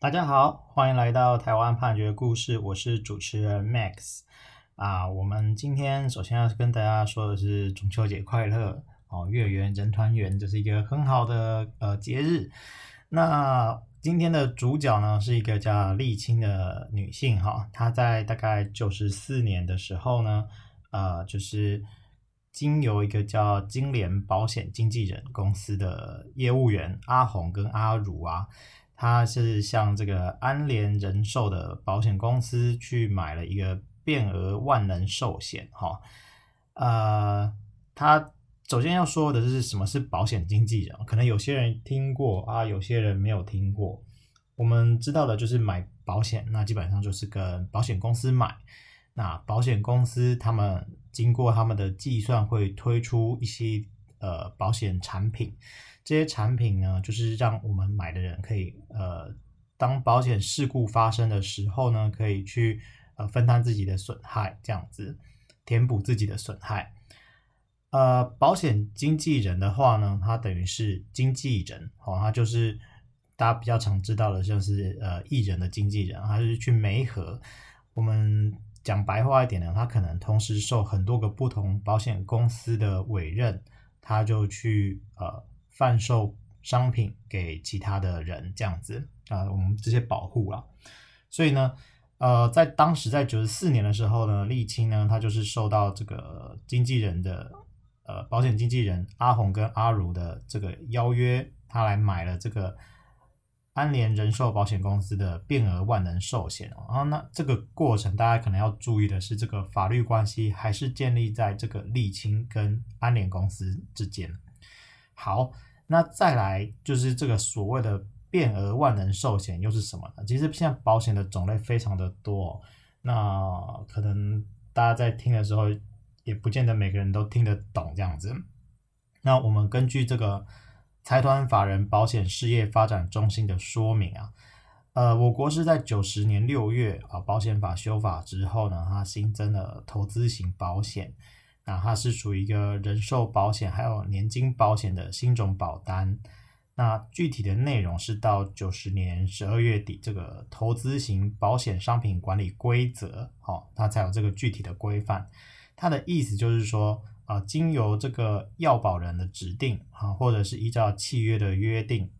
大家好，欢迎来到台湾判决故事，我是主持人 Max 啊。我们今天首先要跟大家说的是中秋节快乐哦，月圆人团圆，这是一个很好的呃节日。那今天的主角呢是一个叫丽青的女性哈，她在大概九十四年的时候呢，呃，就是经由一个叫金联保险经纪人公司的业务员阿红跟阿如啊。他是向这个安联人寿的保险公司去买了一个变额万能寿险，哈，呃，他首先要说的是什么是保险经纪人，可能有些人听过啊，有些人没有听过。我们知道的就是买保险，那基本上就是跟保险公司买，那保险公司他们经过他们的计算会推出一些呃保险产品。这些产品呢，就是让我们买的人可以，呃，当保险事故发生的时候呢，可以去呃分担自己的损害，这样子填补自己的损害。呃，保险经纪人的话呢，他等于是经纪人，哦，他就是大家比较常知道的，像是呃艺人的经纪人，他是去媒合。我们讲白话一点呢，他可能同时受很多个不同保险公司的委任，他就去呃。贩售商品给其他的人，这样子啊、我们这些保护啊，所以呢，呃，在当时在九十四年的时候呢，沥青呢，他就是受到这个经纪人的呃保险经纪人阿红跟阿如的这个邀约，他来买了这个安联人寿保险公司的变额万能寿险哦。然后那这个过程，大家可能要注意的是，这个法律关系还是建立在这个沥青跟安联公司之间。好。那再来就是这个所谓的变额万能寿险又是什么呢？其实现在保险的种类非常的多，那可能大家在听的时候也不见得每个人都听得懂这样子。那我们根据这个财团法人保险事业发展中心的说明啊，呃，我国是在九十年六月啊保险法修法之后呢，它新增了投资型保险。那它是属于一个人寿保险还有年金保险的新种保单。那具体的内容是到九十年十二月底，这个投资型保险商品管理规则，好，它才有这个具体的规范。它的意思就是说，啊，经由这个要保人的指定，啊，或者是依照契约的约定，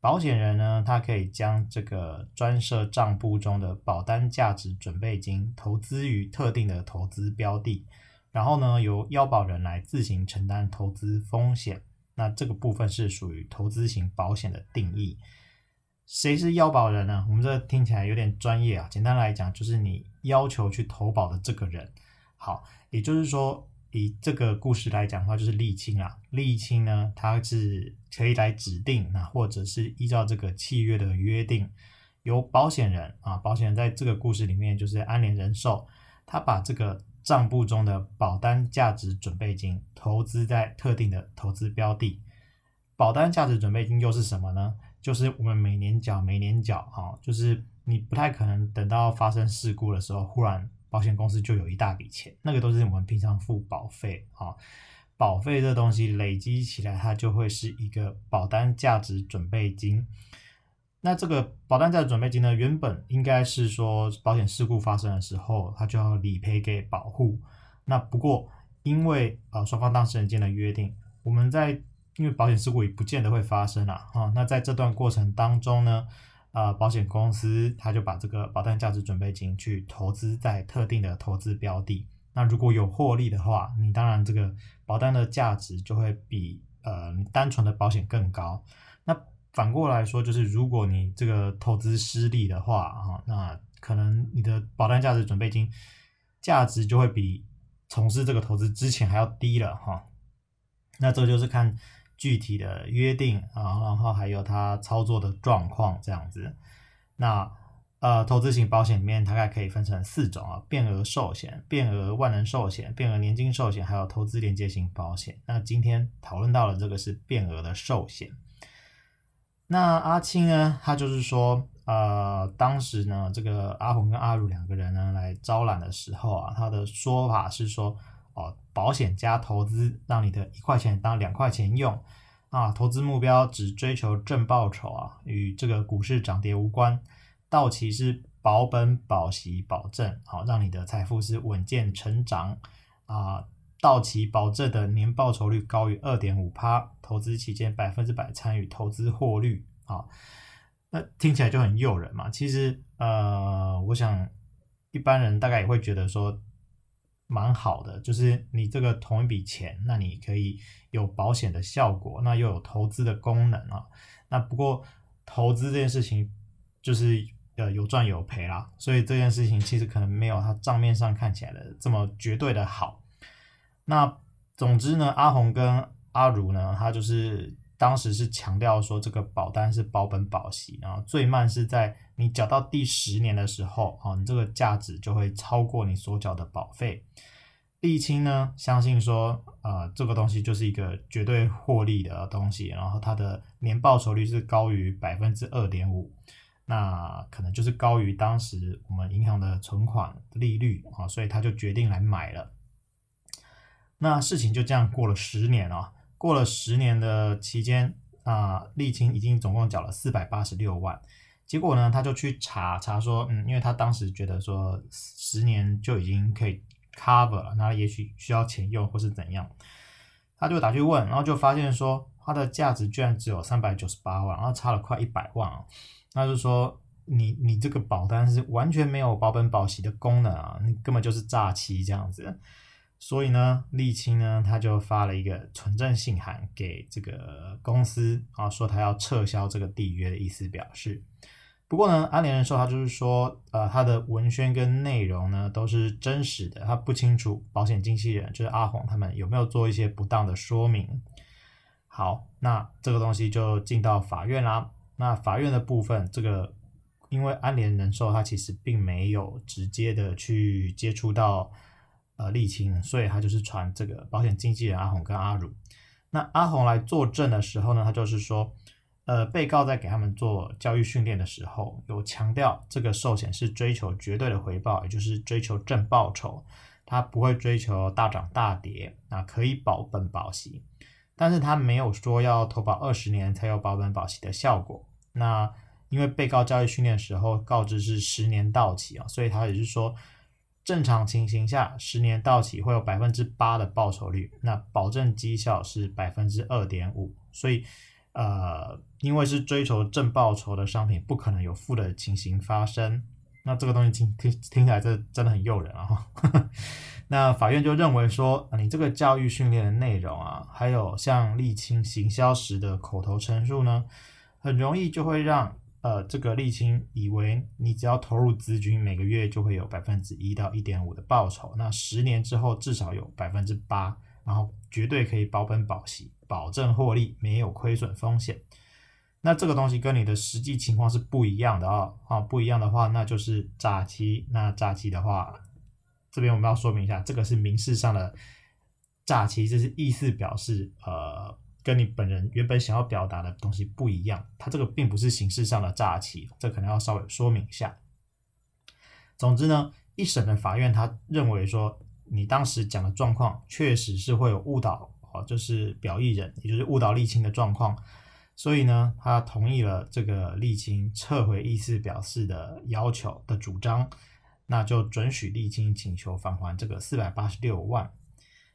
保险人呢，他可以将这个专设账簿中的保单价值准备金投资于特定的投资标的。然后呢，由要保人来自行承担投资风险，那这个部分是属于投资型保险的定义。谁是要保人呢？我们这听起来有点专业啊。简单来讲，就是你要求去投保的这个人。好，也就是说，以这个故事来讲的话，就是沥青啊。沥青呢，它是可以来指定，那或者是依照这个契约的约定，由保险人啊，保险人在这个故事里面就是安联人寿，他把这个。账簿中的保单价值准备金投资在特定的投资标的，保单价值准备金又是什么呢？就是我们每年缴，每年缴，哈，就是你不太可能等到发生事故的时候，忽然保险公司就有一大笔钱，那个都是我们平常付保费，哈，保费这东西累积起来，它就会是一个保单价值准备金。那这个保单价值准备金呢，原本应该是说保险事故发生的时候，它就要理赔给保护。那不过因为呃双方当事人间的约定，我们在因为保险事故也不见得会发生啊，哈。那在这段过程当中呢，呃保险公司他就把这个保单价值准备金去投资在特定的投资标的。那如果有获利的话，你当然这个保单的价值就会比呃单纯的保险更高。那反过来说，就是如果你这个投资失利的话，哈，那可能你的保单价值准备金价值就会比从事这个投资之前还要低了，哈。那这就是看具体的约定啊，然后还有它操作的状况这样子。那呃，投资型保险里面大概可以分成四种啊：变额寿险、变额万能寿险、变额年金寿险，还有投资连接型保险。那今天讨论到的这个是变额的寿险。那阿青呢？他就是说，呃，当时呢，这个阿红跟阿如两个人呢来招揽的时候啊，他的说法是说，哦，保险加投资，让你的一块钱当两块钱用啊，投资目标只追求正报酬啊，与这个股市涨跌无关。到期是保本保息保证，好，让你的财富是稳健成长啊。到期保证的年报酬率高于二点五趴，投资期间百分之百参与投资获利，啊，那听起来就很诱人嘛。其实，呃，我想一般人大概也会觉得说蛮好的，就是你这个同一笔钱，那你可以有保险的效果，那又有投资的功能啊。那不过投资这件事情就是呃有赚有赔啦，所以这件事情其实可能没有它账面上看起来的这么绝对的好。那总之呢，阿红跟阿如呢，他就是当时是强调说，这个保单是保本保息，然后最慢是在你缴到第十年的时候，啊，你这个价值就会超过你所缴的保费。沥青呢，相信说，呃，这个东西就是一个绝对获利的东西，然后它的年报酬率是高于百分之二点五，那可能就是高于当时我们银行的存款利率啊，所以他就决定来买了。那事情就这样过了十年啊，过了十年的期间啊，丽清已经总共缴了四百八十六万。结果呢，他就去查查说，嗯，因为他当时觉得说十年就已经可以 cover 了，那也许需要钱用或是怎样，他就打去问，然后就发现说它的价值居然只有三百九十八万，然后差了快一百万啊。那就说你你这个保单是完全没有保本保息的功能啊，你根本就是诈欺这样子。所以呢，沥青呢，他就发了一个存证信函给这个公司啊，说他要撤销这个缔约的意思表示。不过呢，安联人寿他就是说，呃，他的文宣跟内容呢都是真实的，他不清楚保险经纪人就是阿鸿他们有没有做一些不当的说明。好，那这个东西就进到法院啦。那法院的部分，这个因为安联人寿他其实并没有直接的去接触到。呃，沥青，所以他就是传这个保险经纪人阿红跟阿如。那阿红来作证的时候呢，他就是说，呃，被告在给他们做教育训练的时候，有强调这个寿险是追求绝对的回报，也就是追求正报酬，他不会追求大涨大跌，那可以保本保息，但是他没有说要投保二十年才有保本保息的效果。那因为被告教育训练时候告知是十年到期啊，所以他也是说。正常情形下，十年到期会有百分之八的报酬率，那保证绩效是百分之二点五。所以，呃，因为是追求正报酬的商品，不可能有负的情形发生。那这个东西听听听起来这真的很诱人啊！那法院就认为说，你这个教育训练的内容啊，还有像沥青行销时的口头陈述呢，很容易就会让。呃，这个丽清以为你只要投入资金，每个月就会有百分之一到一点五的报酬，那十年之后至少有百分之八，然后绝对可以保本保息，保证获利，没有亏损风险。那这个东西跟你的实际情况是不一样的啊，啊，不一样的话，那就是诈欺。那诈欺的话，这边我们要说明一下，这个是民事上的诈欺，这是意思表示呃。跟你本人原本想要表达的东西不一样，它这个并不是形式上的诈欺，这可能要稍微说明一下。总之呢，一审的法院他认为说，你当时讲的状况确实是会有误导哦，就是表意人，也就是误导丽青的状况，所以呢，他同意了这个丽青撤回意思表示的要求的主张，那就准许丽青请求返还这个四百八十六万。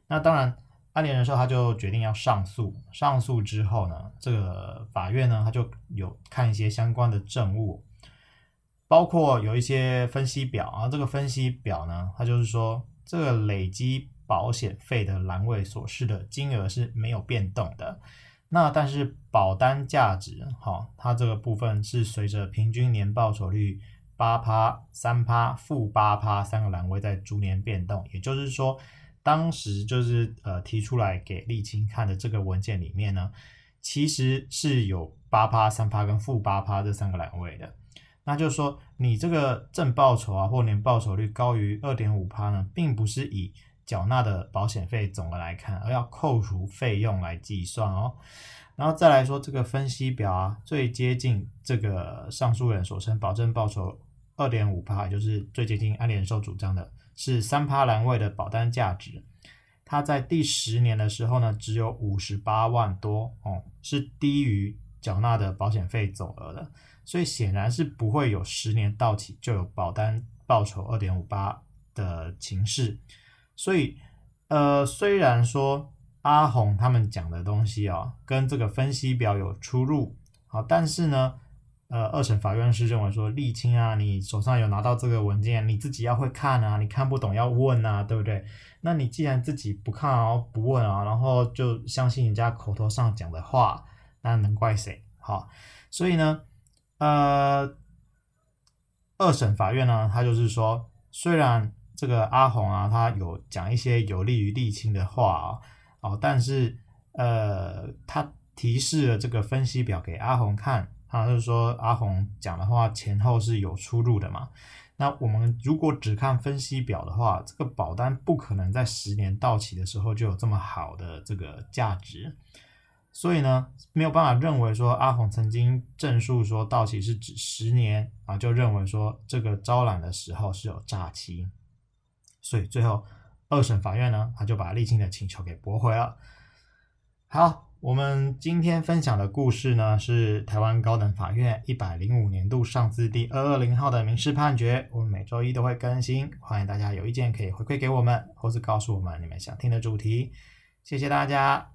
那当然。安联人寿他就决定要上诉，上诉之后呢，这个法院呢，他就有看一些相关的证物，包括有一些分析表啊，这个分析表呢，它就是说这个累积保险费的栏位所示的金额是没有变动的，那但是保单价值，哈，它这个部分是随着平均年报酬率八趴、三趴、负八趴三个栏位在逐年变动，也就是说。当时就是呃提出来给丽清看的这个文件里面呢，其实是有八趴、三趴跟负八趴这三个栏位的。那就是说，你这个正报酬啊或年报酬率高于二点五趴呢，并不是以缴纳的保险费总额来看，而要扣除费用来计算哦。然后再来说这个分析表啊，最接近这个上诉人所称保证报酬二点五趴，就是最接近安联寿主张的。是三趴栏位的保单价值，它在第十年的时候呢，只有五十八万多哦，是低于缴纳的保险费总额的，所以显然是不会有十年到期就有保单报酬二点五八的情势。所以，呃，虽然说阿红他们讲的东西啊、哦，跟这个分析表有出入，好，但是呢。呃，二审法院是认为说，沥青啊，你手上有拿到这个文件，你自己要会看啊，你看不懂要问啊，对不对？那你既然自己不看啊，不问啊，然后就相信人家口头上讲的话，那能怪谁？好，所以呢，呃，二审法院呢，他就是说，虽然这个阿红啊，他有讲一些有利于沥青的话啊，哦，但是呃，他提示了这个分析表给阿红看。他就是说，阿红讲的话前后是有出入的嘛。那我们如果只看分析表的话，这个保单不可能在十年到期的时候就有这么好的这个价值。所以呢，没有办法认为说阿红曾经证述说到期是指十年啊，就认为说这个招揽的时候是有诈欺。所以最后二审法院呢，他就把丽清的请求给驳回了。好。我们今天分享的故事呢，是台湾高等法院一百零五年度上字第二二零号的民事判决。我们每周一都会更新，欢迎大家有意见可以回馈给我们，或者告诉我们你们想听的主题。谢谢大家。